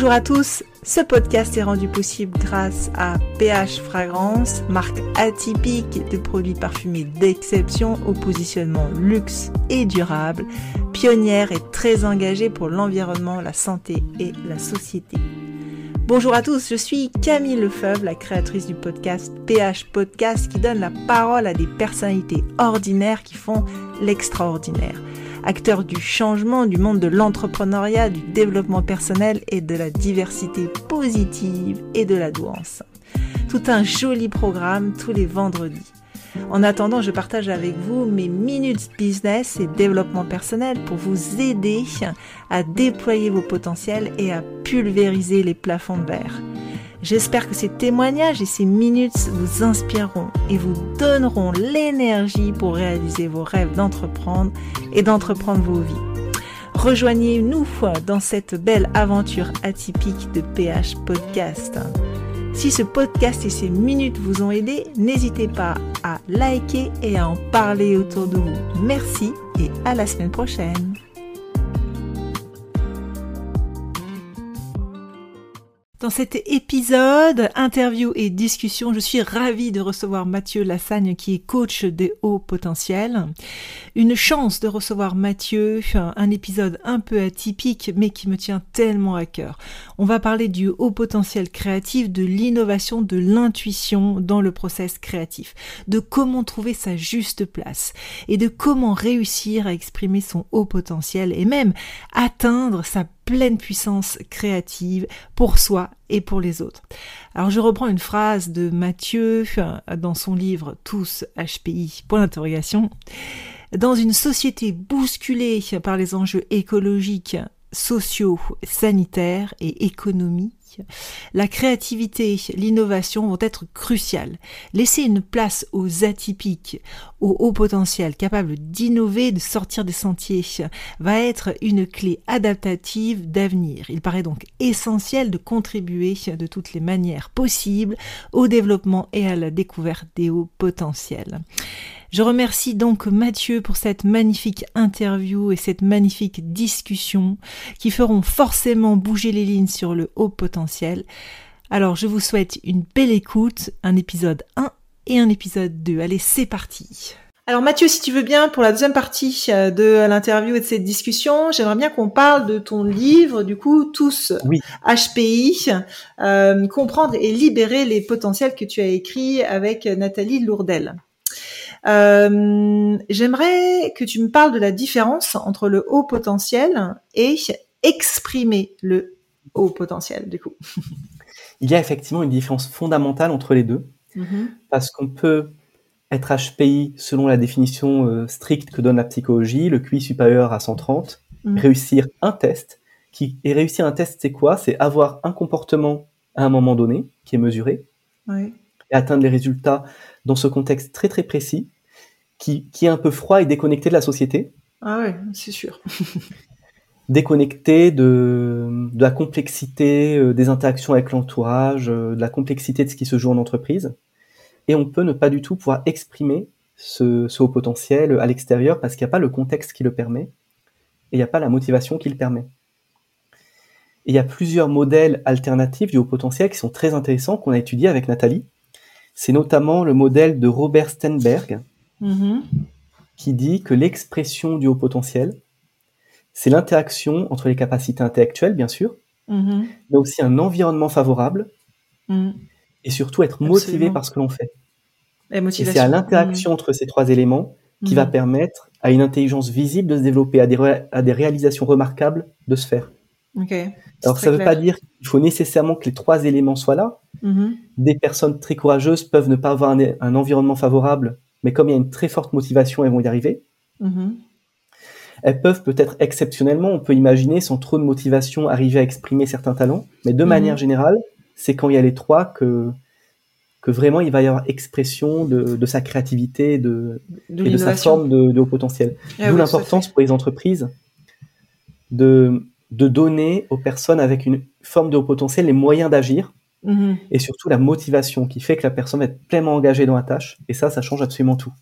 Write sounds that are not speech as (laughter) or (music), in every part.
Bonjour à tous, ce podcast est rendu possible grâce à PH Fragrance, marque atypique de produits parfumés d'exception au positionnement luxe et durable, pionnière et très engagée pour l'environnement, la santé et la société. Bonjour à tous, je suis Camille Lefebvre, la créatrice du podcast PH Podcast qui donne la parole à des personnalités ordinaires qui font l'extraordinaire acteur du changement du monde de l'entrepreneuriat, du développement personnel et de la diversité positive et de la douance. Tout un joli programme tous les vendredis. En attendant, je partage avec vous mes minutes business et développement personnel pour vous aider à déployer vos potentiels et à pulvériser les plafonds de verre. J'espère que ces témoignages et ces minutes vous inspireront et vous donneront l'énergie pour réaliser vos rêves d'entreprendre et d'entreprendre vos vies. Rejoignez-nous dans cette belle aventure atypique de PH Podcast. Si ce podcast et ces minutes vous ont aidé, n'hésitez pas à liker et à en parler autour de vous. Merci et à la semaine prochaine. Dans cet épisode, interview et discussion, je suis ravie de recevoir Mathieu Lassagne qui est coach des hauts potentiels. Une chance de recevoir Mathieu, un épisode un peu atypique mais qui me tient tellement à cœur. On va parler du haut potentiel créatif, de l'innovation, de l'intuition dans le process créatif, de comment trouver sa juste place et de comment réussir à exprimer son haut potentiel et même atteindre sa pleine puissance créative pour soi et pour les autres. Alors je reprends une phrase de Mathieu dans son livre Tous HPI, point d'interrogation. Dans une société bousculée par les enjeux écologiques, sociaux, sanitaires et économiques, la créativité, l'innovation vont être cruciales. Laisser une place aux atypiques, aux hauts potentiels, capables d'innover, de sortir des sentiers, va être une clé adaptative d'avenir. Il paraît donc essentiel de contribuer de toutes les manières possibles au développement et à la découverte des hauts potentiels. Je remercie donc Mathieu pour cette magnifique interview et cette magnifique discussion qui feront forcément bouger les lignes sur le haut potentiel. Alors je vous souhaite une belle écoute, un épisode 1 et un épisode 2. Allez, c'est parti. Alors Mathieu, si tu veux bien, pour la deuxième partie euh, de l'interview et de cette discussion, j'aimerais bien qu'on parle de ton livre, du coup, tous HPI, euh, comprendre et libérer les potentiels que tu as écrit avec Nathalie Lourdel. Euh, j'aimerais que tu me parles de la différence entre le haut potentiel et exprimer le haut potentiel, du coup. (laughs) Il y a effectivement une différence fondamentale entre les deux, mm-hmm. parce qu'on peut être HPI selon la définition euh, stricte que donne la psychologie, le QI supérieur à 130, mm. réussir un test. Qui, et réussir un test, c'est quoi? C'est avoir un comportement à un moment donné qui est mesuré, et atteindre les résultats dans ce contexte très très précis, qui, qui est un peu froid et déconnecté de la société. Ah ouais, c'est sûr. (laughs) déconnecté de, de, la complexité euh, des interactions avec l'entourage, euh, de la complexité de ce qui se joue en entreprise. Et on peut ne pas du tout pouvoir exprimer ce, ce haut potentiel à l'extérieur parce qu'il n'y a pas le contexte qui le permet et il n'y a pas la motivation qui le permet. Et il y a plusieurs modèles alternatifs du haut potentiel qui sont très intéressants qu'on a étudiés avec Nathalie. C'est notamment le modèle de Robert Stenberg, mm-hmm. qui dit que l'expression du haut potentiel, c'est l'interaction entre les capacités intellectuelles, bien sûr, mm-hmm. mais aussi un environnement favorable, mm. et surtout être motivé par ce que l'on fait. Et, c'est à l'interaction mm. entre ces trois éléments qui va mm. permettre à une intelligence visible de se développer, à des, à des réalisations remarquables de se faire. Alors ça ne veut pas dire qu'il faut nécessairement que les trois éléments soient là. Mm-hmm. Des personnes très courageuses peuvent ne pas avoir un, environnement favorable, mais comme il y a une très forte motivation, elles vont y arriver. Mm-hmm. Elles peuvent peut-être exceptionnellement, on peut imaginer, sans trop de motivation, arriver à exprimer certains talents, mais de mm-hmm. manière générale, c'est quand il y a les trois que que vraiment il va y avoir expression de, sa créativité de, et de sa forme de, haut potentiel. Ah D'où l'importance pour les entreprises de de donner aux personnes avec une forme de haut potentiel les moyens d'agir mhm. et surtout la motivation qui fait que la personne va être pleinement engagée dans la tâche. Et ça, ça change absolument tout.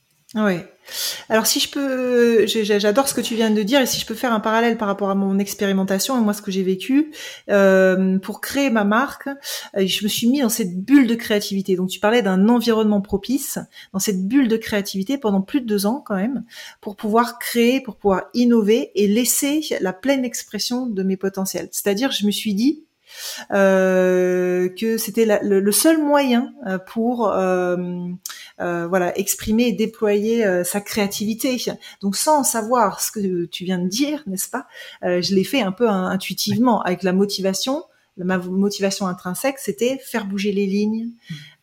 Alors si je peux, j'adore ce que tu viens de dire et si je peux faire un parallèle par rapport à mon expérimentation et moi ce que j'ai vécu euh, pour créer ma marque, euh, je me suis mis dans cette bulle de créativité. Donc tu parlais d'un environnement propice, dans cette bulle de créativité pendant plus de deux ans quand même, pour pouvoir créer, pour pouvoir innover et laisser la pleine expression de mes potentiels. C'est-à-dire je me suis dit que c'était le, seul moyen euh, pour euh, voilà exprimer et déployer sa créativité. Donc sans savoir ce que tu viens de dire, n'est-ce pas Je l'ai fait un peu intuitivement avec la motivation ma motivation intrinsèque, c'était faire bouger les lignes,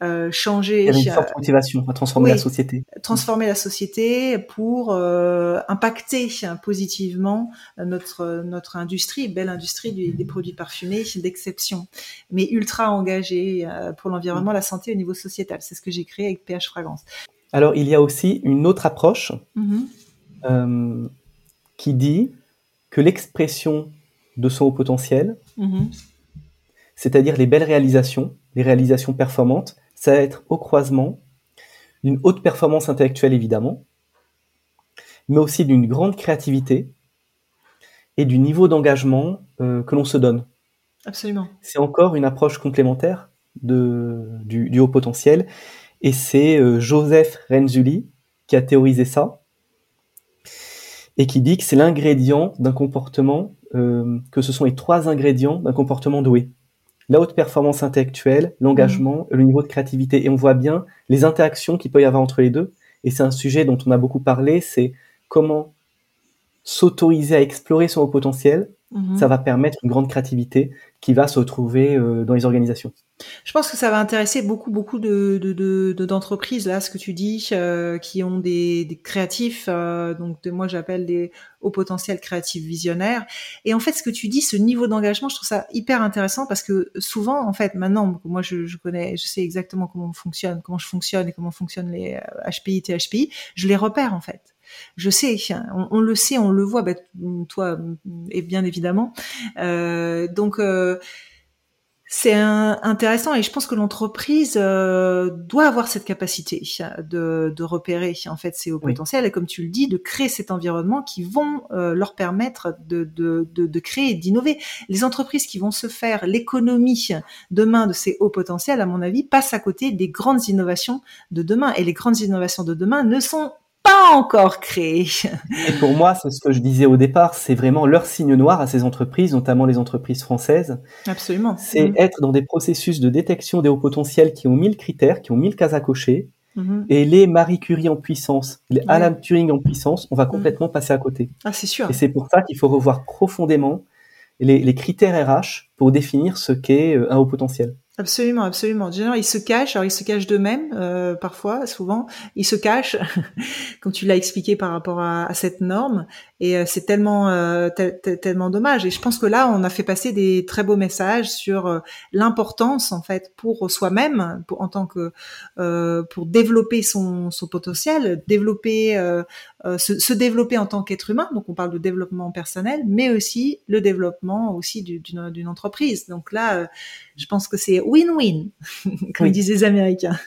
euh, changer. Il y avait une forte motivation à transformer la société. Transformer la société pour euh, impacter positivement notre notre industrie, belle industrie des produits parfumés d'exception, mais ultra engagée euh, pour l'environnement, la santé au niveau sociétal. C'est ce que j'ai créé avec PH Fragrance. Alors il y a aussi une autre approche euh, qui dit que l'expression de son haut potentiel mm-hmm c'est-à-dire les belles réalisations, les réalisations performantes, ça va être au croisement d'une haute performance intellectuelle évidemment, mais aussi d'une grande créativité et du niveau d'engagement euh, que l'on se donne. Absolument. C'est encore une approche complémentaire de, du, haut potentiel, et c'est euh, Joseph Renzulli qui a théorisé ça, et qui dit que c'est l'ingrédient d'un comportement, euh, que ce sont les trois ingrédients d'un comportement doué la haute performance intellectuelle, l'engagement, mmh. le niveau de créativité. Et on voit bien les interactions qu'il peut y avoir entre les deux. Et c'est un sujet dont on a beaucoup parlé, c'est comment s'autoriser à explorer son haut potentiel. Mmh. Ça va permettre une grande créativité qui va se retrouver euh, dans les organisations. Je pense que ça va intéresser beaucoup, beaucoup de, d'entreprises, là, ce que tu dis, euh, qui ont des, créatifs, euh, donc de, moi j'appelle des hauts potentiels créatifs visionnaires. Et en fait, ce que tu dis, ce niveau d'engagement, je trouve ça hyper intéressant parce que souvent, en fait, maintenant, moi je, connais, je sais exactement comment on fonctionne, comment je fonctionne et comment fonctionnent les HPI, THPI, je les repère en fait. Je sais, on, le sait, on le voit, bah, toi et bien évidemment. donc c'est intéressant et je pense que l'entreprise euh, doit avoir cette capacité de, de, repérer en fait ses hauts potentiels et comme tu le dis de créer cet environnement qui vont euh, leur permettre de, de, de créer et d'innover. Les entreprises qui vont se faire l'économie demain de ces hauts potentiels, à mon avis, passent à côté des grandes innovations de demain et les grandes innovations de demain ne sont pas encore créé. Et pour moi, c'est ce que je disais au départ, c'est vraiment leur signe noir à ces entreprises, notamment les entreprises françaises. Absolument. C'est mm. être dans des processus de détection des hauts potentiels qui ont mille critères, qui ont mille cases à cocher. Mm-hmm. Et les Marie Curie en puissance, les Alan Turing en puissance, on va mm. complètement passer à côté. Ah, c'est sûr. Et c'est pour ça qu'il faut revoir profondément les, les critères RH pour définir ce qu'est euh, un haut potentiel. Absolument, absolument. Généralement, ils se cachent. Alors, ils se cachent d'eux-mêmes, euh, parfois, souvent. Ils se cachent, (laughs) comme tu l'as expliqué par rapport à, à cette norme. Et euh, c'est tellement, euh, tellement dommage. Et je pense que là, on a fait passer des très beaux messages sur euh, l'importance, en fait, pour soi-même, en tant que, pour développer son, son potentiel, développer, se, se, développer en tant qu'être humain. Donc, on parle de développement personnel, mais aussi le développement aussi d'une entreprise. Donc là, je pense que c'est win-win, (laughs) comme disent les Américains.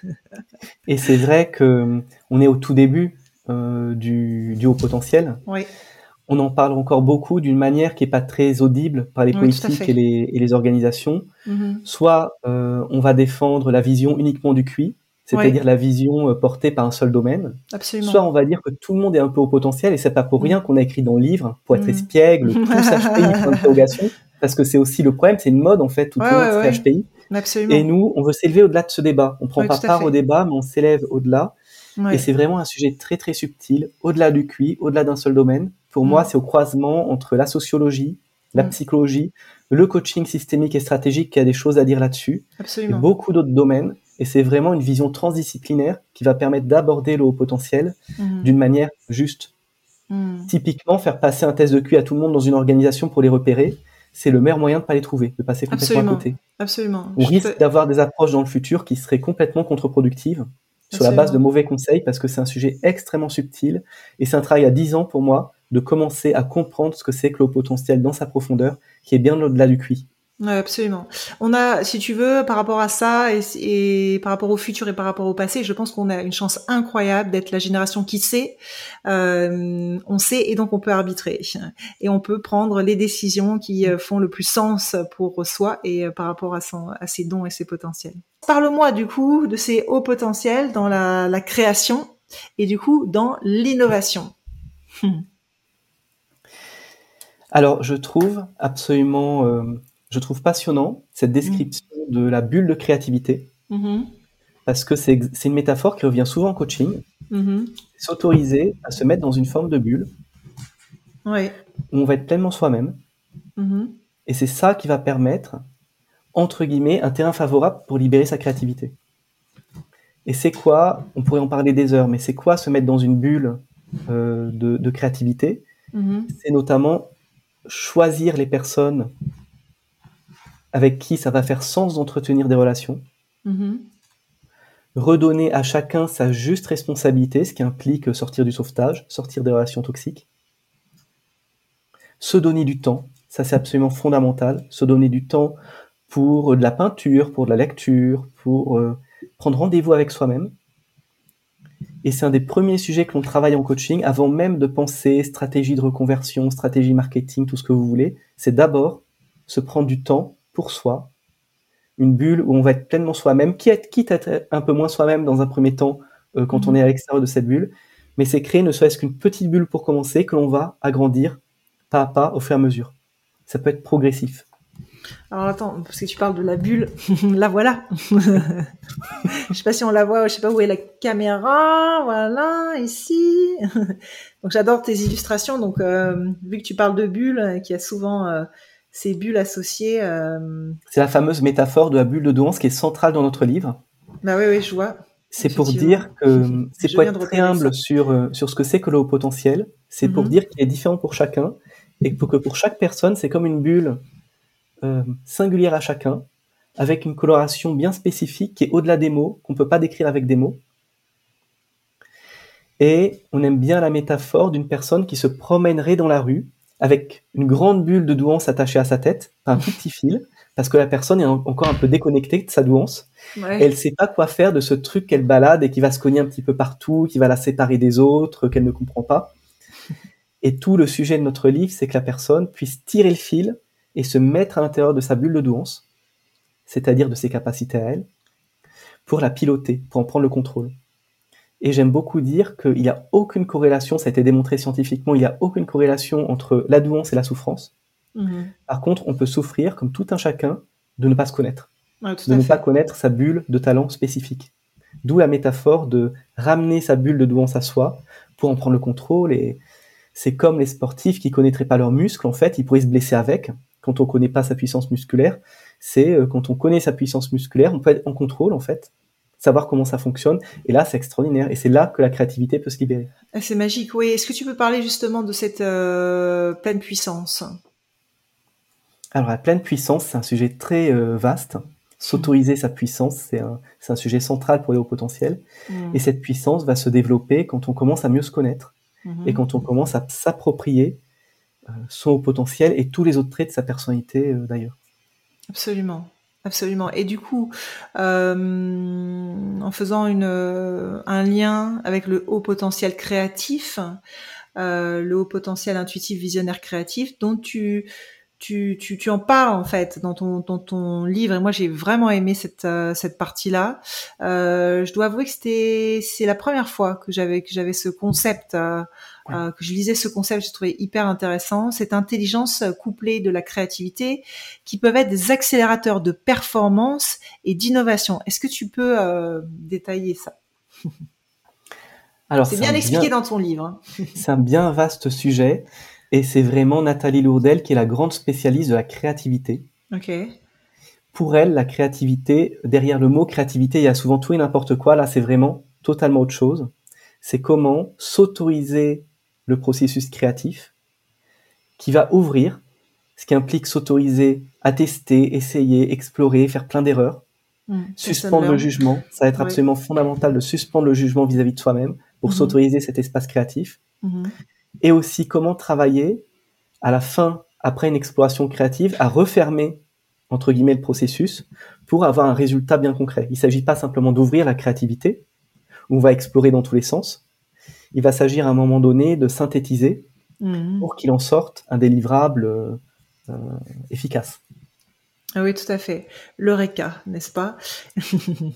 Et c'est vrai que on est au tout début euh, du, du, haut potentiel. Oui. On en parle encore beaucoup d'une manière qui est pas très audible par les politiques et les, et les, organisations. Mm-hmm. Soit euh, on va défendre la vision uniquement du QI, c'est-à-dire la vision euh, portée par un seul domaine. Absolument. Soit on va dire que tout le monde est un peu au potentiel et c'est pas pour rien mm. qu'on a écrit dans le livre pour être mm. espiègle, (laughs) tout HPI, point d'interrogation, parce que c'est aussi le problème, c'est une mode en fait, tout le monde HPI. Absolument. Et nous, on veut s'élever au-delà de ce débat. On prend pas part au débat, mais on s'élève au-delà. Et c'est vraiment un sujet très très subtil, au-delà du QI, au-delà d'un seul domaine. Pour moi, mm. c'est au croisement entre la sociologie, la mm. psychologie, le coaching systémique et stratégique qui a des choses à dire là-dessus. Absolument. Et beaucoup d'autres domaines. Et c'est vraiment une vision transdisciplinaire qui va permettre d'aborder le haut potentiel mm. d'une manière juste. Typiquement, faire passer un test de QI à tout le monde dans une organisation pour les repérer, c'est le meilleur moyen de ne pas les trouver, de passer complètement à côté. Absolument. On risque d'avoir des approches dans le futur qui seraient complètement contre-productives sur la base de mauvais conseils parce que c'est un sujet extrêmement subtil et c'est un travail à 10 ans pour moi de commencer à comprendre ce que c'est que le potentiel dans sa profondeur qui est bien au-delà du QI. Ouais, absolument. On a, si tu veux, par rapport à ça et, par rapport au futur et par rapport au passé, je pense qu'on a une chance incroyable d'être la génération qui sait. Euh, on sait et donc on peut arbitrer et on peut prendre les décisions qui euh, font le plus sens pour soi et euh, par rapport à, ses dons et ses potentiels. Parle-moi du coup de ces hauts potentiels dans la, création et du coup dans l'innovation. (laughs) Alors, je trouve absolument je trouve passionnant cette description mm. de la bulle de créativité, mm-hmm. parce que c'est une métaphore qui revient souvent en coaching. Mm-hmm. S'autoriser à se mettre dans une forme de bulle, où on va être pleinement soi-même. Mm-hmm. Et c'est ça qui va permettre, entre guillemets, un terrain favorable pour libérer sa créativité. Et c'est quoi, on pourrait en parler des heures, mais c'est quoi se mettre dans une bulle euh, de, de, créativité? C'est notamment choisir les personnes avec qui ça va faire sens d'entretenir des relations. Mm-hmm. Redonner à chacun sa juste responsabilité, ce qui implique sortir du sauvetage, sortir des relations toxiques. Se donner du temps, ça c'est absolument fondamental. Se donner du temps pour de la peinture, pour de la lecture, pour euh, prendre rendez-vous avec soi-même. Et c'est un des premiers sujets que l'on travaille en coaching avant même de penser stratégie de reconversion, stratégie marketing, tout ce que vous voulez. C'est d'abord se prendre du temps pour soi, une bulle où on va être pleinement soi-même, quitte à être un peu moins soi-même dans un premier temps euh, quand on mhm. est à l'extérieur de cette bulle, mais c'est créer ne serait-ce qu'une petite bulle pour commencer que l'on va agrandir pas à pas au fur et à mesure. Ça peut être progressif. Alors attends, parce que tu parles de la bulle, (laughs) la voilà. (laughs) je sais pas si on la voit, je sais pas où est la caméra, voilà, ici. (laughs) donc j'adore tes illustrations, donc euh, vu que tu parles de bulle, qui a souvent euh, ces bulles associées. Euh, c'est la fameuse métaphore de la bulle de Douance qui est centrale dans notre livre. Bah oui, oui, je vois. C'est pour dire que c'est pour être très humble sur, euh, sur ce que c'est que le haut potentiel. C'est pour mhm. dire qu'il est différent pour chacun et que pour chaque personne, c'est comme une bulle euh, singulière à chacun, avec une coloration bien spécifique qui est au-delà des mots, qu'on ne peut pas décrire avec des mots. Et on aime bien la métaphore d'une personne qui se promènerait dans la rue avec une grande bulle de douance attachée à sa tête, un tout petit fil, parce que la personne est encore un peu déconnectée de sa douance. Ouais. elle sait pas quoi faire de ce truc qu'elle balade et qui va se cogner un petit peu partout, qui va la séparer des autres, qu'elle ne comprend pas. Et tout le sujet de notre livre, c'est que la personne puisse tirer le fil et se mettre à l'intérieur de sa bulle de douance, c'est-à-dire de ses capacités à elle, pour la piloter, pour en prendre le contrôle. Et j'aime beaucoup dire qu'il n'y a aucune corrélation, ça a été démontré scientifiquement, il n'y a aucune corrélation entre la douance et la souffrance. Mhm. Par contre, on peut souffrir, comme tout un chacun, de ne pas se connaître. de ne pas connaître sa bulle de talent spécifique. D'où la métaphore de ramener sa bulle de douance à soi pour en prendre le contrôle. Et c'est comme les sportifs qui connaîtraient pas leurs muscles, en fait, ils pourraient se blesser avec quand on connaît pas sa puissance musculaire. C'est euh, quand on connaît sa puissance musculaire, on peut être en contrôle, en fait, savoir comment ça fonctionne. Et là, c'est extraordinaire. Et c'est là que la créativité peut se libérer. Ah, c'est magique, oui. Est-ce que tu peux parler justement de cette euh, pleine puissance? Alors, la pleine puissance, c'est un sujet très euh, vaste. S'autoriser sa puissance, c'est un, un, sujet central pour les hauts potentiels. Mmh. Et cette puissance va se développer quand on commence à mieux se connaître mmh. et quand on commence à s'approprier euh, son haut potentiel et tous les autres traits de sa personnalité d'ailleurs. Absolument. Absolument. Et du coup, euh, en faisant euh, un lien avec le haut potentiel créatif, euh, le haut potentiel intuitif, visionnaire, créatif, dont tu tu, tu, en parles en fait dans ton, livre et moi j'ai vraiment aimé cette, partie-là. Euh, je dois avouer que c'était c'est la première fois que j'avais que j'avais ce concept euh, que je lisais ce concept, j'ai trouvé hyper intéressant. Cette intelligence couplée de la créativité qui peuvent être des accélérateurs de performance et d'innovation. Est-ce que tu peux euh, détailler ça? Alors c'est bien expliqué dans ton livre. Hein. (laughs) c'est un bien vaste sujet. Et c'est vraiment Nathalie Lourdel qui est la grande spécialiste de la créativité. Ok. Pour elle, la créativité, derrière le mot créativité, il y a souvent tout et n'importe quoi. Là, c'est vraiment totalement autre chose. C'est comment s'autoriser le processus créatif qui va ouvrir, ce qui implique s'autoriser à tester, essayer, explorer, faire plein d'erreurs. Mmh, suspendre le jugement, ça va être absolument fondamental de suspendre le jugement vis-à-vis de soi-même pour mmh. s'autoriser cet espace créatif. Mmh et aussi comment travailler à la fin, après une exploration créative, à refermer entre guillemets, le processus pour avoir un résultat bien concret. Il ne s'agit pas simplement d'ouvrir la créativité, où on va explorer dans tous les sens. Il va s'agir à un moment donné de synthétiser Mhm. pour qu'il en sorte un délivrable euh, euh, efficace. Ah oui, tout à fait. L'Eureka, n'est-ce pas?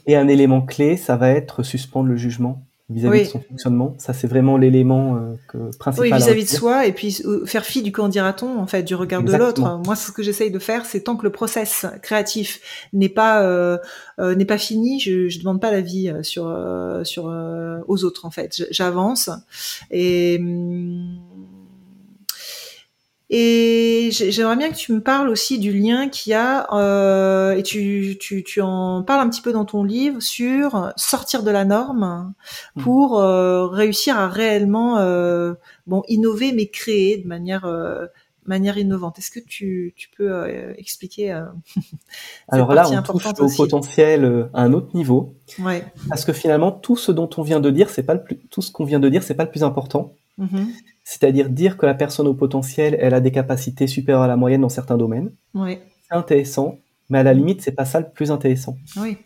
Et un élément clé, ça va être suspendre le jugement vis-à-vis Oui. de son fonctionnement. Ça, c'est vraiment l'élément euh, que, principal. Oui, vis-à-vis de soi, et puis euh, faire fi du qu'en dira-t-on, en fait, du regard de l'autre. Moi, ce que j'essaye de faire, c'est tant que le process créatif n'est pas euh, euh, n'est pas fini, je, je demande pas l'avis euh, sur euh, sur euh, aux autres, en fait. J'avance et hum, et j'ai- j'aimerais bien que tu me parles aussi du lien qu'il y a, euh, et tu, tu, tu en parles un petit peu dans ton livre, sur sortir de la norme pour euh, réussir à réellement euh, bon innover mais créer de manière manière innovante. Est-ce que tu, tu peux expliquer (laughs) Alors là, on touche au aussi? potentiel à un autre niveau, Ouais. parce que finalement, tout ce dont on vient de dire, c'est pas le plus, tout ce qu'on vient de dire, c'est pas le plus important. Mhm. C'est-à-dire dire que la personne au potentiel, elle a des capacités supérieures à la moyenne dans certains domaines. Ouais. C'est intéressant, mais à la limite, c'est pas ça le plus intéressant. Oui.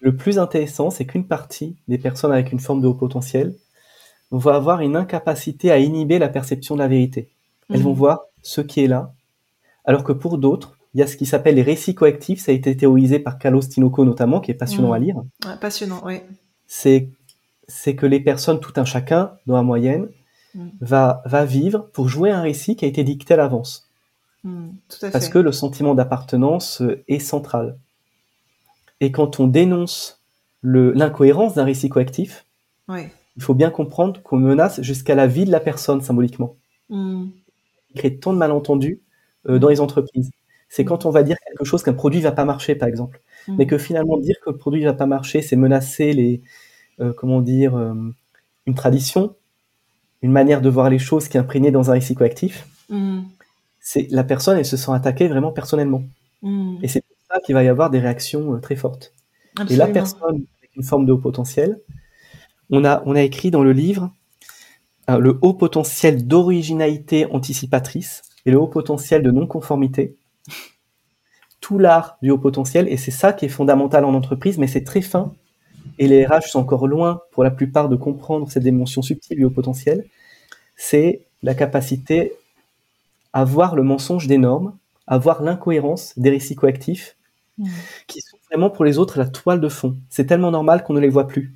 Le plus intéressant, c'est qu'une partie des personnes avec une forme de haut potentiel vont avoir une incapacité à inhiber la perception de la vérité. Elles Mhm. vont voir ce qui est là, alors que pour d'autres, il y a ce qui s'appelle les récits coactifs, ça a été théorisé par Carlos Tinoco notamment, qui est passionnant Mhm. à lire. Ouais, passionnant. Oui. C'est c'est que les personnes, tout un chacun, dans la moyenne, Mhm. va, va vivre pour jouer un récit qui a été dicté à l'avance. Tout à Parce fait. que le sentiment d'appartenance euh, est central. Et quand on dénonce l'incohérence d'un récit coactif, Ouais. il faut bien comprendre qu'on menace jusqu'à la vie de la personne symboliquement. Mhm. Il crée tant de malentendus euh, dans les entreprises. C'est quand on va dire quelque chose qu'un produit va pas marcher, par exemple, mais que finalement dire que le produit va pas marcher, c'est menacer les, euh, comment dire, euh, une tradition, une manière de voir les choses qui est imprégnée dans un récit coactif. Mhm. C'est la personne, elle se sent attaquée vraiment personnellement. Mhm. Et c'est pour ça qu'il va y avoir des réactions euh, très fortes. Et la personne avec une forme de haut potentiel, on a, on a écrit dans le livre euh, le haut potentiel d'originalité anticipatrice et le haut potentiel de non-conformité. Tout l'art du haut potentiel, et c'est ça qui est fondamental en entreprise, mais c'est très fin. Et les RH sont encore loin, pour la plupart, de comprendre cette dimension subtile du haut potentiel. C'est la capacité à voir le mensonge des normes, à voir l'incohérence des récits coactifs, Mhm. qui sont vraiment pour les autres la toile de fond. C'est tellement normal qu'on ne les voit plus.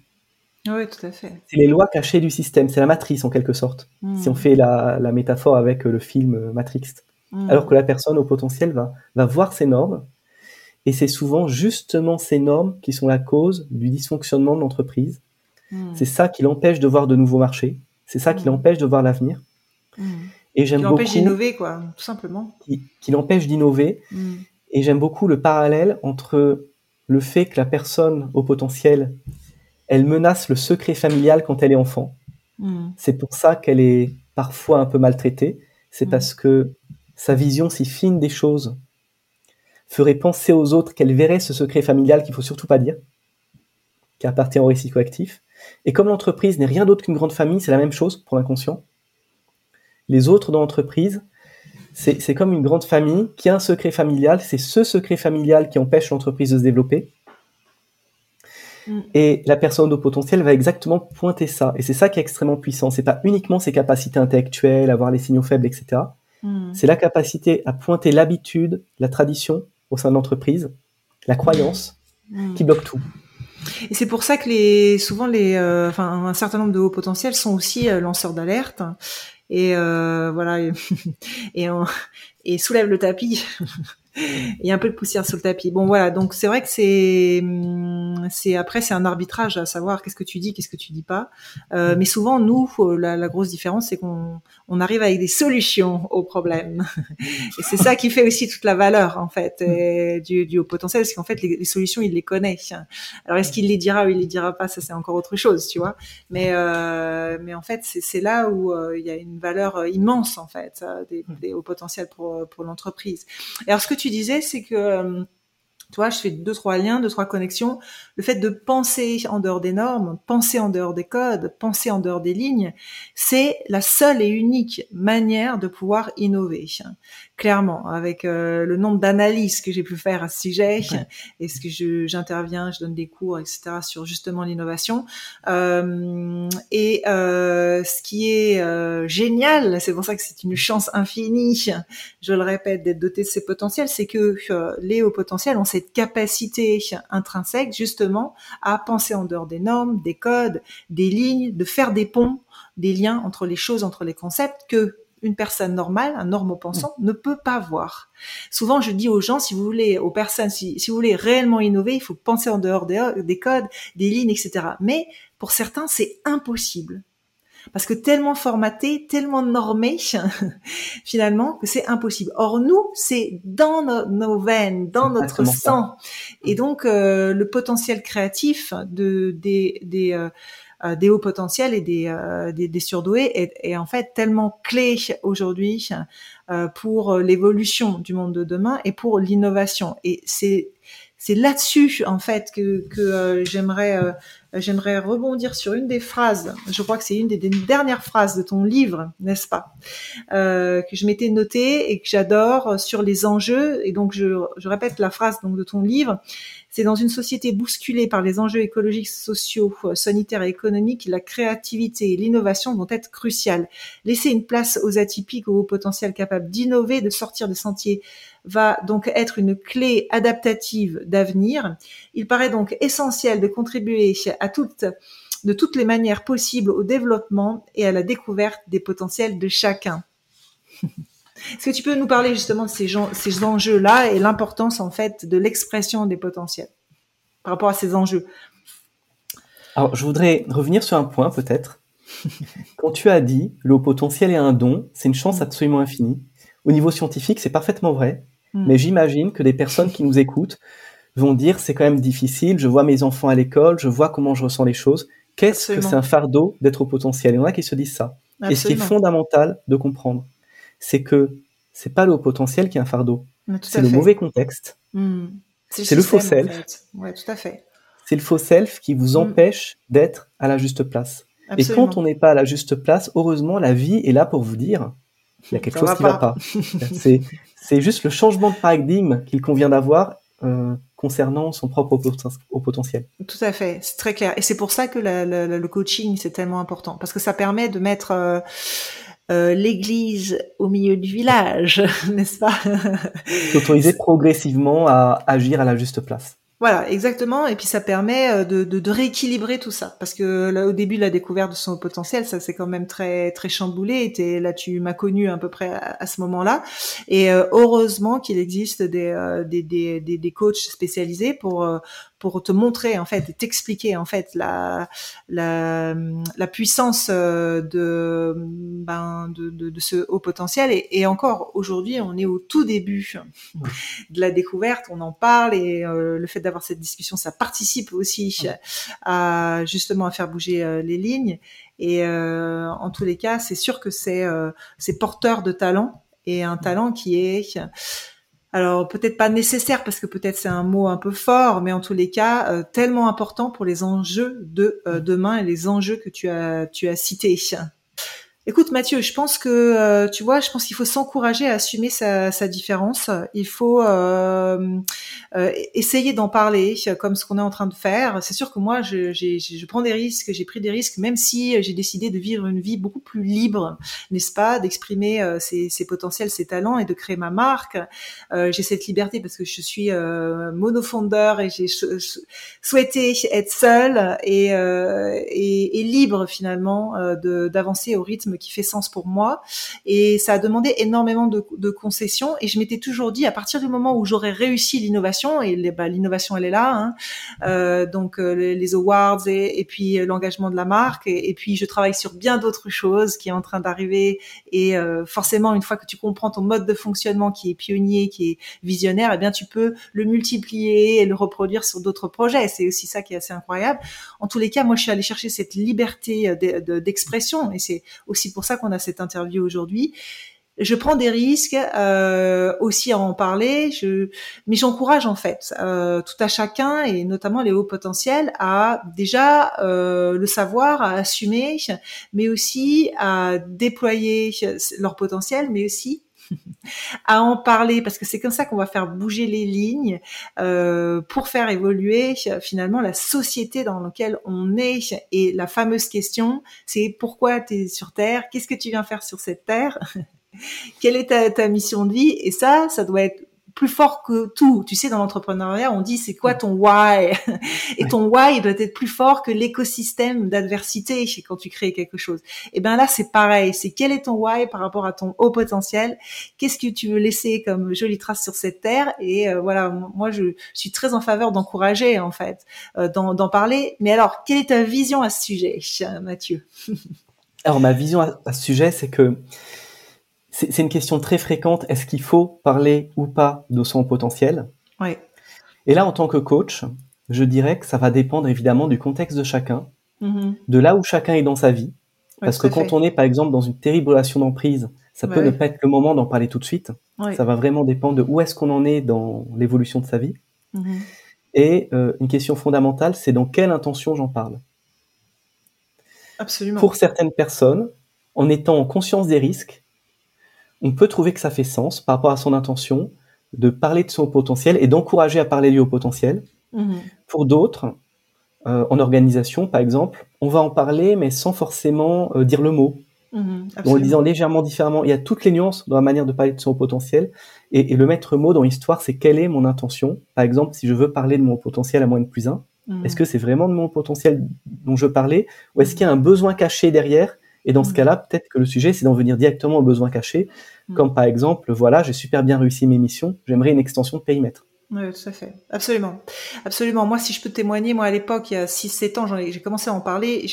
Oui, tout à fait. C'est les lois cachées du système, c'est la matrice en quelque sorte, Mhm. si on fait la, la métaphore avec euh, le film euh, Matrix. Mhm. Alors que la personne au potentiel va, va voir ces normes, et c'est souvent justement ces normes qui sont la cause du dysfonctionnement de l'entreprise. C'est ça qui l'empêche de voir de nouveaux marchés, c'est ça qui Mhm. l'empêche de voir l'avenir. Mhm. Et j'aime Qui l'empêche d'innover, quoi, tout simplement. qui, qui l'empêche d'innover, Mhm. Et j'aime beaucoup le parallèle entre le fait que la personne au potentiel, elle menace le secret familial quand elle est enfant. C'est pour ça qu'elle est parfois un peu maltraitée. C'est parce que sa vision si fine des choses ferait penser aux autres qu'elle verrait ce secret familial qu'il faut surtout pas dire, qui appartient au récit coactif. Et comme l'entreprise n'est rien d'autre qu'une grande famille, c'est la même chose pour l'inconscient. Les autres dans l'entreprise, c'est comme une grande famille qui a un secret familial. C'est ce secret familial qui empêche l'entreprise de se développer. Mm. Et la personne au potentiel va exactement pointer ça. Et c'est ça qui est extrêmement puissant. C'est pas uniquement ses capacités intellectuelles, avoir les signaux faibles, etc. Mhm. C'est la capacité à pointer l'habitude, la tradition au sein de l'entreprise, la croyance Mhm. qui bloque tout. Et c'est pour ça que les, souvent les, euh, enfin, un certain nombre de hauts potentiels sont aussi euh, lanceurs d'alerte et euh, voilà (laughs) et, et, soulèvent le tapis. (laughs) Il y a un peu de poussière sur le tapis. Bon voilà, donc c'est vrai que c'est, hum, c'est après c'est un arbitrage à savoir qu'est-ce que tu dis, qu'est-ce que tu dis pas. Euh, mais souvent nous, la, la grosse différence c'est qu'on on arrive avec des solutions aux problèmes. (laughs) Et c'est ça qui fait aussi toute la valeur en fait et du, du haut potentiel, parce qu'en fait les, les solutions il les connaît. Alors est-ce qu'il les dira ou il les dira pas, ça c'est encore autre chose, tu vois. Mais euh, mais en fait c'est là où euh, il y a une valeur immense en fait des, des hauts potentiels pour pour l'entreprise. Et alors ce que tu disais c'est que euh, Tu vois, je fais deux, trois liens, deux, trois connexions. Le fait de penser en dehors des normes, penser en dehors des codes, penser en dehors des lignes, c'est la seule et unique manière de pouvoir innover. Clairement, avec euh, le nombre d'analyses que j'ai pu faire à ce sujet, et ce que j'interviens, je, donne des cours, etc., sur justement l'innovation. Euh, et euh, ce qui est génial, c'est pour ça que c'est une chance infinie, je le répète, d'être doté de ces potentiels, c'est que les hauts potentiels ont cette capacité intrinsèque justement à penser en dehors des normes, des codes, des lignes, de faire des ponts, des liens entre les choses, entre les concepts que une personne normale, un normopensant, mm. ne peut pas voir. Souvent, je dis aux gens, si vous voulez, aux personnes, si, vous voulez réellement innover, il faut penser en dehors des, codes, des lignes, etc. Mais pour certains, c'est impossible. Parce que tellement formaté, tellement normé, (laughs) finalement, que c'est impossible. Or, nous, c'est dans nos, veines, dans notre sang. Et donc, euh, le potentiel créatif de, des, des euh, euh, des hauts potentiels et des, euh, des, des, surdoués est, est, en fait tellement clé aujourd'hui euh, pour l'évolution du monde de demain et pour l'innovation. Et c'est c'est là-dessus en fait que, que j'aimerais j'aimerais rebondir sur une des phrases. Je crois que c'est une des, dernières phrases de ton livre, n'est-ce pas, euh, que je m'étais notée et que j'adore sur les enjeux. Et donc je, répète la phrase donc de ton livre. C'est dans une société bousculée par les enjeux écologiques, sociaux, sanitaires et économiques, la créativité et l'innovation vont être cruciales. Laisser une place aux atypiques aux potentiels capables d'innover, de sortir des sentiers va donc être une clé adaptative d'avenir. Il paraît donc essentiel de contribuer à toutes, de toutes les manières possibles au développement et à la découverte des potentiels de chacun. (laughs) Est-ce que tu peux nous parler justement de ces, ces enjeux-là et l'importance en fait de l'expression des potentiels par rapport à ces enjeux? Alors, je voudrais revenir sur un point peut-être. (laughs) Quand tu as dit le potentiel est un don, c'est une chance mm. absolument infinie. Au niveau scientifique, c'est parfaitement vrai. Mm. Mais j'imagine que des personnes qui nous écoutent vont dire c'est quand même difficile. Je vois mes enfants à l'école, je vois comment je ressens les choses. Qu'est-ce que c'est un fardeau d'être au potentiel? Il y en a qui se disent ça. Et ce qui est fondamental de comprendre, c'est que c'est pas le haut potentiel qui est un fardeau. C'est le mauvais contexte. Hmm. C'est le, faux self. tout à fait. C'est le faux self qui vous hmm. empêche d'être à la juste place. Et quand on n'est pas à la juste place, heureusement, la vie est là pour vous dire il y a quelque chose qui ne va pas. c'est juste le changement de paradigme qu'il convient d'avoir euh, concernant son propre au potentiel. Tout à fait, c'est très clair. Et c'est pour ça que le coaching, c'est tellement important, parce que ça permet de mettre euh, euh, l'église au milieu du village, (laughs) n'est-ce pas? S'autoriser progressivement à agir à la juste place. Voilà, exactement. Et puis ça permet euh, de, de, de rééquilibrer tout ça, parce que là, au début la découverte de son potentiel, ça c'est quand même très très chamboulé. Et là, tu m'as connu à peu près à, ce moment-là. Et euh, heureusement qu'il existe des, euh, des, des, des, coachs spécialisés pour pour te montrer en fait et t'expliquer en fait la la, la puissance de ben de, de, de ce haut potentiel. Et, et encore aujourd'hui, on est au tout début de la découverte. On en parle et le fait d'avoir cette discussion, ça participe aussi à justement à faire bouger euh, les lignes. Et euh, en tous les cas, c'est sûr que c'est euh, c'est porteur de talent et un talent qui est alors peut-être pas nécessaire parce que peut-être c'est un mot un peu fort, mais en tous les cas tellement important pour les enjeux de demain et les enjeux que tu as tu as cités. Écoute Mathieu, je pense que euh, tu vois, je pense qu'il faut s'encourager à assumer sa, sa, différence. Il faut euh, euh, essayer d'en parler, comme ce qu'on est en train de faire. C'est sûr que moi, je, je, prends des risques, j'ai pris des risques, même si j'ai décidé de vivre une vie beaucoup plus libre, n'est-ce pas, d'exprimer euh, ses, ses, potentiels, ses talents et de créer ma marque. Euh, j'ai cette liberté parce que je suis monofondeur et j'ai souhaité être seule et, et, et libre finalement d'avancer au rythme qui fait sens pour moi. Et ça a demandé énormément de, concessions. Et je m'étais toujours dit, à partir du moment où j'aurais réussi l'innovation, et bah, l'innovation elle est là, hein, euh, donc euh, les, awards et, puis euh, l'engagement de la marque, et, puis je travaille sur bien d'autres choses qui est en train d'arriver. Et forcément, une fois que tu comprends ton mode de fonctionnement qui est pionnier, qui est visionnaire, eh bien tu peux le multiplier et le reproduire sur d'autres projets. C'est aussi ça qui est assez incroyable. En tous les cas, moi je suis allée chercher cette liberté d'expression, et c'est aussi pour ça qu'on a cette interview aujourd'hui. je prends des risques euh, aussi à en parler, mais j'encourage en fait euh, tout à chacun et notamment les hauts potentiels à déjà euh, le savoir, à assumer, mais aussi à déployer leur potentiel, mais aussi à en parler parce que c'est comme ça qu'on va faire bouger les lignes euh, pour faire évoluer finalement la société dans laquelle on est. Et la fameuse question c'est pourquoi tu es sur terre? Qu'est-ce que tu viens faire sur cette terre? (laughs) Quelle est ta, ta mission de vie? Et ça ça doit être plus fort que tout. Tu sais, dans l'entrepreneuriat, on dit c'est quoi ton why? (laughs) Et ton why doit être plus fort que l'écosystème d'adversité quand tu crées quelque chose. Et ben là, c'est pareil. C'est quel est ton why par rapport à ton haut potentiel? Qu'est-ce que tu veux laisser comme jolie trace sur cette terre? Et euh, voilà, moi, je, suis très en faveur d'encourager en fait, euh, d'en parler. Mais alors, quelle est ta vision à ce sujet, Mathieu? (laughs) Alors, ma vision à ce sujet, c'est que c'est une question très fréquente. Est-ce qu'il faut parler ou pas de son potentiel? Oui. Et là, en tant que coach, je dirais que ça va dépendre évidemment du contexte de chacun, mm-hmm. de là où chacun est dans sa vie. Parce que quand on est, par exemple, dans une terrible relation d'emprise, ça peut ne pas être le moment d'en parler tout de suite. Ça va vraiment dépendre de où est-ce qu'on en est dans l'évolution de sa vie. Mm-hmm. Et euh, une question fondamentale, c'est dans quelle intention j'en parle? Absolument. Pour certaines personnes, en étant en conscience des risques, on peut trouver que ça fait sens par rapport à son intention de parler de son potentiel et d'encourager à parler du haut potentiel. Mhm. Pour d'autres, euh, en organisation par exemple, on va en parler mais sans forcément euh, dire le mot. Mhm, en le disant légèrement différemment. Il y a toutes les nuances dans la manière de parler de son potentiel. Et, le maître mot dans l'histoire, c'est quelle est mon intention? Par exemple, si je veux parler de mon potentiel à moins de plus 1, mhm. est-ce que c'est vraiment de mon potentiel dont je parlais Ou est-ce qu'il y a un besoin caché derrière et dans ce mm. cas-là, peut-être que le sujet, c'est d'en venir directement aux besoins cachés, mm. comme par exemple, voilà, j'ai super bien réussi mes missions, j'aimerais une extension de périmètre. Oui, tout à fait. Absolument. Absolument. Moi, si je peux témoigner, moi, à l'époque, il y a 6-7 ans, j'ai commencé à en parler.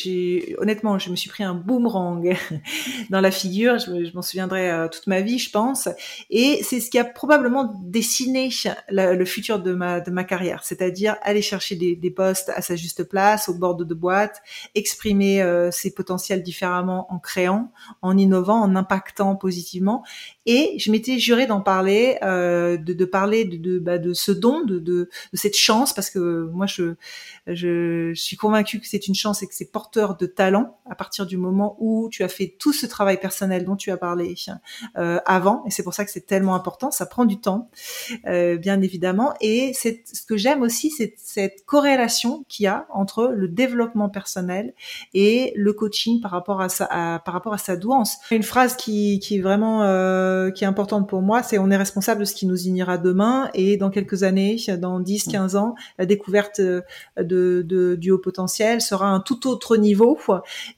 Honnêtement, je me suis pris un boomerang (laughs) dans la figure. Je, m'en souviendrai euh, toute ma vie, je pense. Et c'est ce qui a probablement dessiné le futur de ma, de ma carrière. C'est-à-dire aller chercher des, des, postes à sa juste place, au bord de, de boîte, exprimer euh, ses potentiels différemment en créant, en innovant, en impactant positivement. Et je m'étais juré d'en parler, euh, de, de, parler de, de, bah, de ce don, de, cette chance, parce que moi je, suis convaincue que c'est une chance et que c'est porteur de talent à partir du moment où tu as fait tout ce travail personnel dont tu as parlé euh, avant, et c'est pour ça que c'est tellement important. Ça prend du temps, euh, bien évidemment, et c'est ce que j'aime aussi, c'est cette corrélation qu'il y a entre le développement personnel et le coaching par rapport à sa, par rapport à sa douance. Une phrase qui, qui est vraiment euh, qui est importante pour moi, c'est on est responsable de ce qui nous unira demain, et dans quelques années, dans 10, 15 ans, la découverte euh, de, de, du haut potentiel sera un tout autre niveau.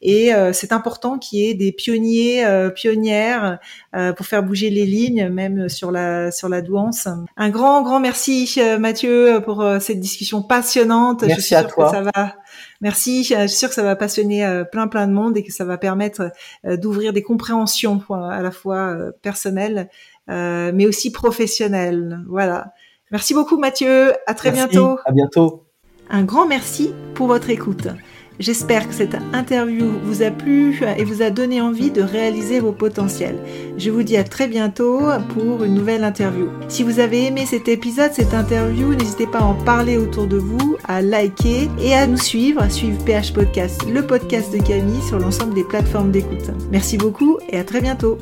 Et euh, c'est important qu'il y ait des pionniers, euh, pionnières pour faire bouger les lignes, même sur la sur la douance. Un grand, grand merci Mathieu pour cette discussion passionnante. Merci je suis à toi. Que ça va... Merci. Je suis sûre que ça va passionner plein, plein de monde et que ça va permettre d'ouvrir des compréhensions à la fois personnelles, mais aussi professionnelles. Voilà. Merci beaucoup Mathieu, à très bientôt. À bientôt. Un grand merci pour votre écoute. J'espère que cette interview vous a plu et vous a donné envie de réaliser vos potentiels. Je vous dis à très bientôt pour une nouvelle interview. Si vous avez aimé cet épisode, cette interview, n'hésitez pas à en parler autour de vous, à liker et à nous suivre, à suivre PH Podcast, le podcast de Camille sur l'ensemble des plateformes d'écoute. Merci beaucoup et à très bientôt.